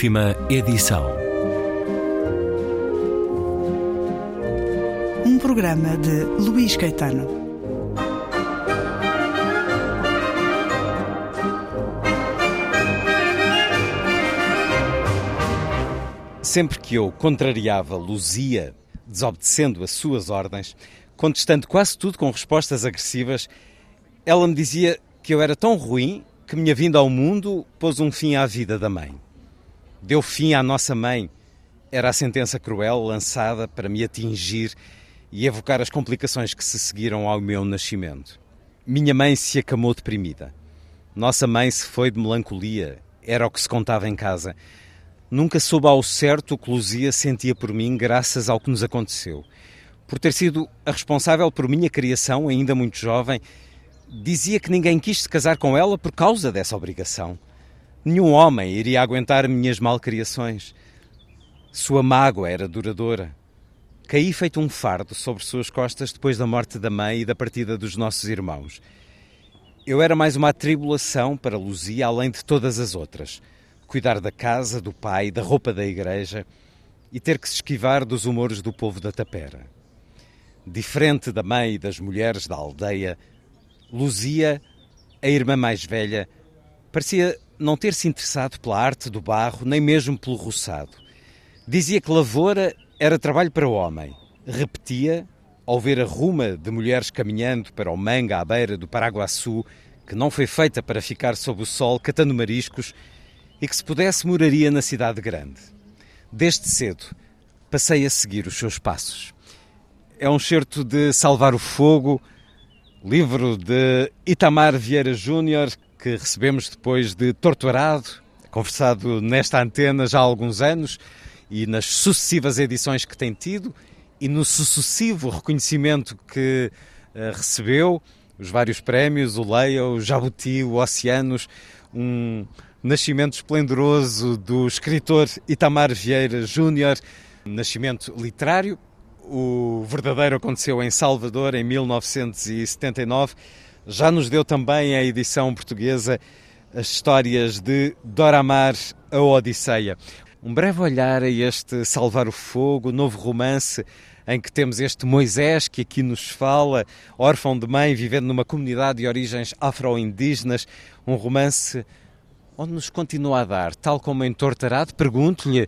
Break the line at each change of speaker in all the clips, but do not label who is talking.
Última edição.
Um programa de Luís Caetano.
Sempre que eu contrariava Luzia, desobedecendo as suas ordens, contestando quase tudo com respostas agressivas, ela me dizia que eu era tão ruim que minha vinda ao mundo pôs um fim à vida da mãe. Deu fim à nossa mãe. Era a sentença cruel lançada para me atingir e evocar as complicações que se seguiram ao meu nascimento. Minha mãe se acamou deprimida. Nossa mãe se foi de melancolia. Era o que se contava em casa. Nunca soube ao certo o que Luzia sentia por mim graças ao que nos aconteceu. Por ter sido a responsável por minha criação, ainda muito jovem, dizia que ninguém quis se casar com ela por causa dessa obrigação. Nenhum homem iria aguentar minhas malcriações. Sua mágoa era duradoura. Caí feito um fardo sobre suas costas depois da morte da mãe e da partida dos nossos irmãos. Eu era mais uma atribulação para Luzia, além de todas as outras. Cuidar da casa, do pai, da roupa da igreja e ter que se esquivar dos humores do povo da tapera. Diferente da mãe e das mulheres da aldeia, Luzia, a irmã mais velha, parecia não ter se interessado pela arte do barro, nem mesmo pelo roçado. Dizia que lavoura era trabalho para o homem. Repetia, ao ver a ruma de mulheres caminhando para o manga à beira do Paraguaçu, que não foi feita para ficar sob o sol catando mariscos e que se pudesse moraria na cidade grande. Desde cedo passei a seguir os seus passos. É um certo de Salvar o Fogo, livro de Itamar Vieira Júnior, que recebemos depois de Torturado, conversado nesta antena já há alguns anos e nas sucessivas edições que tem tido e no sucessivo reconhecimento que uh, recebeu, os vários prémios, o Leia, o Jabuti, o Oceanos, um nascimento esplendoroso do escritor Itamar Vieira Júnior, nascimento literário, o verdadeiro aconteceu em Salvador em 1979. Já nos deu também a edição portuguesa as histórias de Doramar, a Odisseia. Um breve olhar a este Salvar o Fogo, novo romance em que temos este Moisés que aqui nos fala, órfão de mãe, vivendo numa comunidade de origens afro-indígenas, um romance onde nos continua a dar, tal como em Tortarado, pergunto-lhe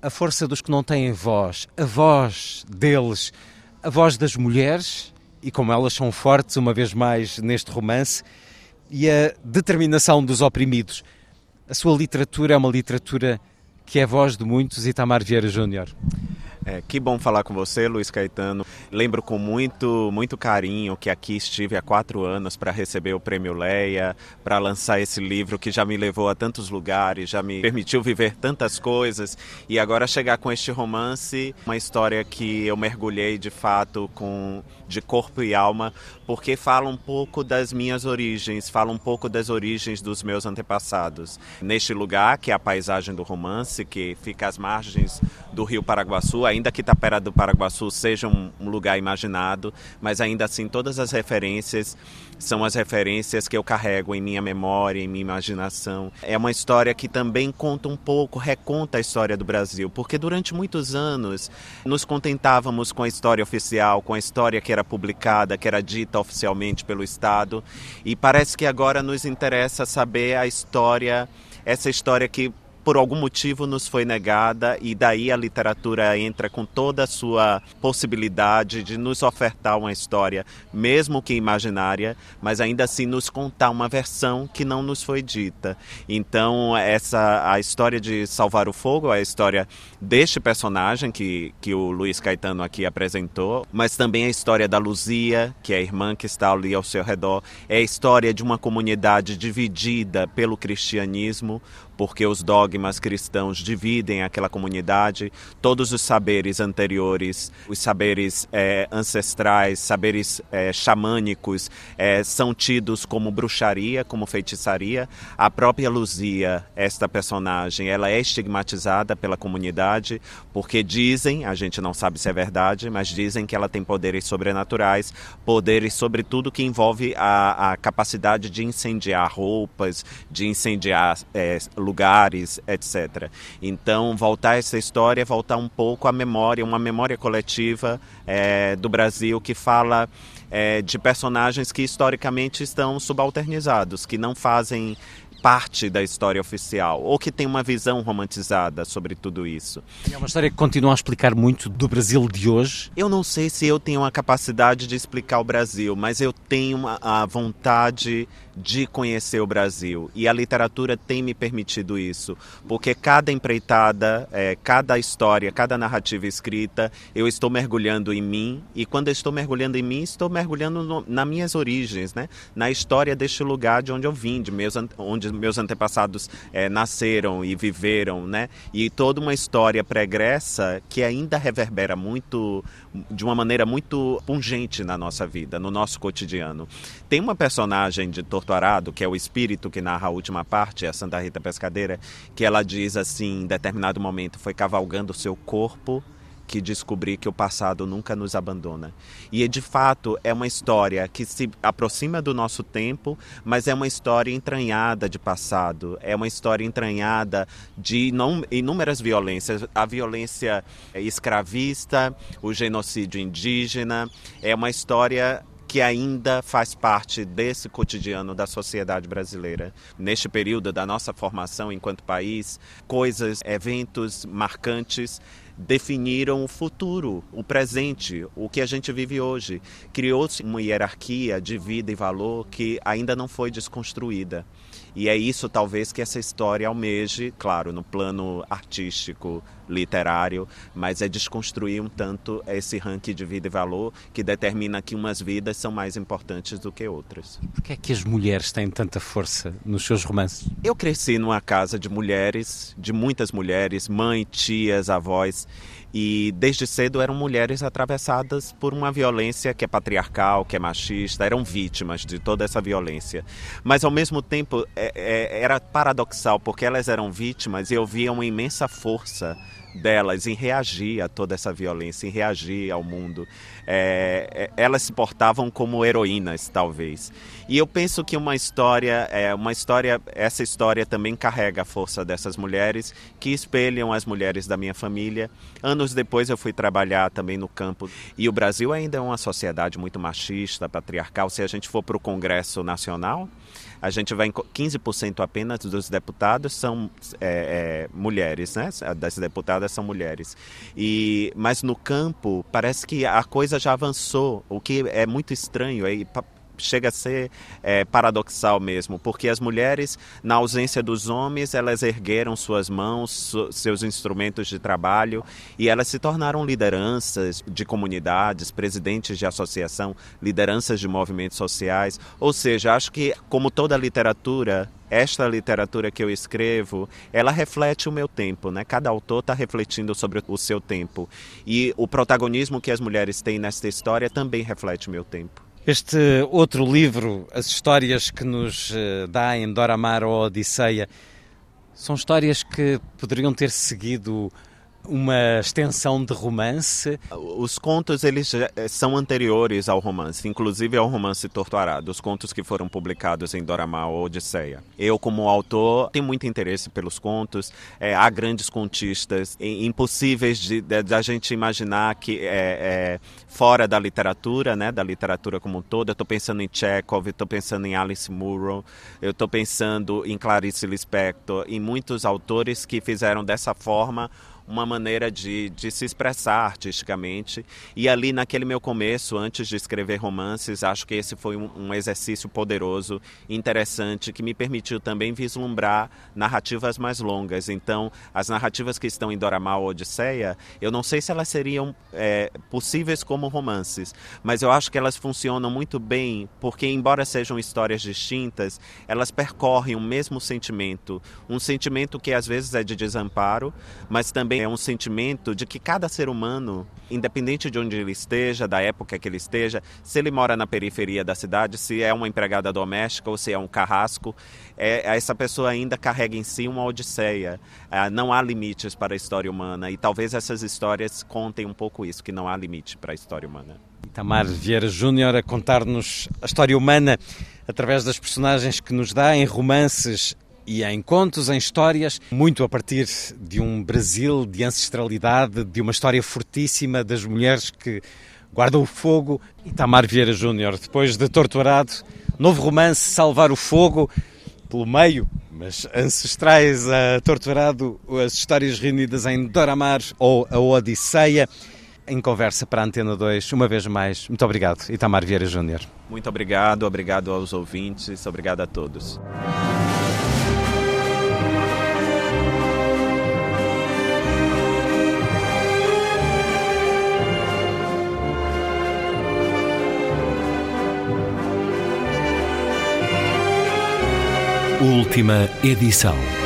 a força dos que não têm voz, a voz deles, a voz das mulheres, e como elas são fortes, uma vez mais, neste romance, e a determinação dos oprimidos. A sua literatura é uma literatura que é voz de muitos, Itamar Vieira Júnior.
É, que bom falar com você, Luiz Caetano. Lembro com muito, muito carinho que aqui estive há quatro anos para receber o Prêmio Leia, para lançar esse livro que já me levou a tantos lugares, já me permitiu viver tantas coisas e agora chegar com este romance, uma história que eu mergulhei de fato com de corpo e alma, porque fala um pouco das minhas origens, fala um pouco das origens dos meus antepassados. Neste lugar, que é a paisagem do romance, que fica às margens do Rio Paraguaçu, ainda que Tapera do Paraguaçu seja um, um lugar imaginado, mas ainda assim todas as referências são as referências que eu carrego em minha memória, em minha imaginação. É uma história que também conta um pouco, reconta a história do Brasil, porque durante muitos anos nos contentávamos com a história oficial, com a história que era publicada, que era dita oficialmente pelo Estado, e parece que agora nos interessa saber a história, essa história que por algum motivo nos foi negada e daí a literatura entra com toda a sua possibilidade de nos ofertar uma história, mesmo que imaginária, mas ainda assim nos contar uma versão que não nos foi dita. Então essa a história de Salvar o Fogo é a história deste personagem que, que o Luiz Caetano aqui apresentou, mas também a história da Luzia, que é a irmã que está ali ao seu redor, é a história de uma comunidade dividida pelo cristianismo, porque os dogmas cristãos dividem aquela comunidade, todos os saberes anteriores, os saberes é, ancestrais, saberes é, xamânicos, é, são tidos como bruxaria, como feitiçaria. A própria Luzia, esta personagem, ela é estigmatizada pela comunidade, porque dizem, a gente não sabe se é verdade, mas dizem que ela tem poderes sobrenaturais, poderes sobre tudo que envolve a, a capacidade de incendiar roupas, de incendiar lugares, etc. Então, voltar essa história voltar um pouco à memória, uma memória coletiva é, do Brasil que fala é, de personagens que historicamente estão subalternizados, que não fazem parte da história oficial, ou que tem uma visão romantizada sobre tudo isso.
É uma história que continua a explicar muito do Brasil de hoje?
Eu não sei se eu tenho a capacidade de explicar o Brasil, mas eu tenho a vontade de conhecer o Brasil. E a literatura tem me permitido isso, porque cada empreitada, é, cada história, cada narrativa escrita, eu estou mergulhando em mim, e quando eu estou mergulhando em mim, estou mergulhando no, nas minhas origens, né? na história deste lugar de onde eu vim, de meus, onde meus antepassados é, nasceram e viveram, né? e toda uma história pregressa que ainda reverbera muito, de uma maneira muito pungente na nossa vida, no nosso cotidiano. Tem uma personagem de Torto Arado, que é o espírito que narra a última parte, a Santa Rita Pescadeira, que ela diz assim, em determinado momento, foi cavalgando o seu corpo que descobri que o passado nunca nos abandona. E de fato é uma história que se aproxima do nosso tempo, mas é uma história entranhada de passado, é uma história entranhada de inúmeras violências, a violência escravista, o genocídio indígena, é uma história que ainda faz parte desse cotidiano da sociedade brasileira. Neste período da nossa formação enquanto país, coisas, eventos marcantes definiram o futuro, o presente, o que a gente vive hoje. Criou-se uma hierarquia de vida e valor que ainda não foi desconstruída. E é isso, talvez, que essa história almeje, claro, no plano artístico, literário, mas é desconstruir um tanto esse ranking de vida e valor que determina que umas vidas são mais importantes do que outras.
Por que é que as mulheres têm tanta força nos seus romances?
Eu cresci numa casa de mulheres, de muitas mulheres, mãe, tias, avós, e desde cedo eram mulheres atravessadas por uma violência que é patriarcal, que é machista, eram vítimas de toda essa violência. Mas ao mesmo tempo é, é, era paradoxal, porque elas eram vítimas e eu via uma imensa força delas em reagir a toda essa violência, em reagir ao mundo. É, é, elas se portavam como heroínas, talvez. E eu penso que uma história, é, uma história, essa história também carrega a força dessas mulheres que espelham as mulheres da minha família. Anos depois eu fui trabalhar também no campo e o Brasil ainda é uma sociedade muito machista, patriarcal. Se a gente for para o Congresso Nacional, a gente vai em 15% apenas dos deputados são é, é, mulheres, né? Das deputadas são mulheres. E mas no campo parece que a coisa já avançou, o que é muito estranho. Chega a ser é, paradoxal mesmo, porque as mulheres, na ausência dos homens, elas ergueram suas mãos, su seus instrumentos de trabalho e elas se tornaram lideranças de comunidades, presidentes de associação, lideranças de movimentos sociais. Ou seja, acho que, como toda literatura, esta literatura que eu escrevo, ela reflete o meu tempo, né? Cada autor está refletindo sobre o seu tempo. E o protagonismo que as mulheres têm nesta história também reflete o meu tempo.
Este outro livro, as histórias que nos eh, dá em Dora Mar ou Odisseia, são histórias que poderiam ter seguido uma extensão de romance?
Os contos eles eh, são anteriores ao romance, inclusive ao romance Torturado, os contos que foram publicados em Dorama ou Odisseia. Eu, como autor, tenho muito interesse pelos contos. É, há grandes contistas impossíveis de, de, de, a gente imaginar que é, é, fora da literatura, né, da literatura como um todo. Eu estou pensando em Chekhov, estou pensando em Alice Munro, eu estou pensando em Clarice Lispector, em muitos autores que fizeram dessa forma uma maneira de, de se expressar artisticamente. E ali, naquele meu começo, antes de escrever romances, acho que esse foi um, um exercício poderoso, interessante, que me permitiu também vislumbrar narrativas mais longas. Então, as narrativas que estão em Doramal Odisseia, eu não sei se elas seriam é, possíveis como romances, mas eu acho que elas funcionam muito bem, porque, embora sejam histórias distintas, elas percorrem o mesmo sentimento, um sentimento que às vezes é de desamparo, mas também é um sentimento de que cada ser humano, independente de onde ele esteja, da época que ele esteja, se ele mora na periferia da cidade, se é uma empregada doméstica ou se é um carrasco, é, essa pessoa ainda carrega em si uma odisseia. É, não há limites para a história humana e talvez essas histórias contem um pouco isso, que não há limite para a história humana.
Itamar Vieira Júnior a contar-nos a história humana através das personagens que nos dá em romances e em contos, em histórias, muito a partir de um Brasil de ancestralidade, de uma história fortíssima das mulheres que guardam o fogo. Itamar Vieira Júnior, depois de Torturado, novo romance Salvar o Fogo, pelo meio, mas ancestrais a Torturado, as histórias reunidas em Doramar ou a Odisseia. Em conversa para a Antena 2, uma vez mais, muito obrigado, Itamar Vieira Júnior.
Muito obrigado, obrigado aos ouvintes, obrigado a todos.
Última edição.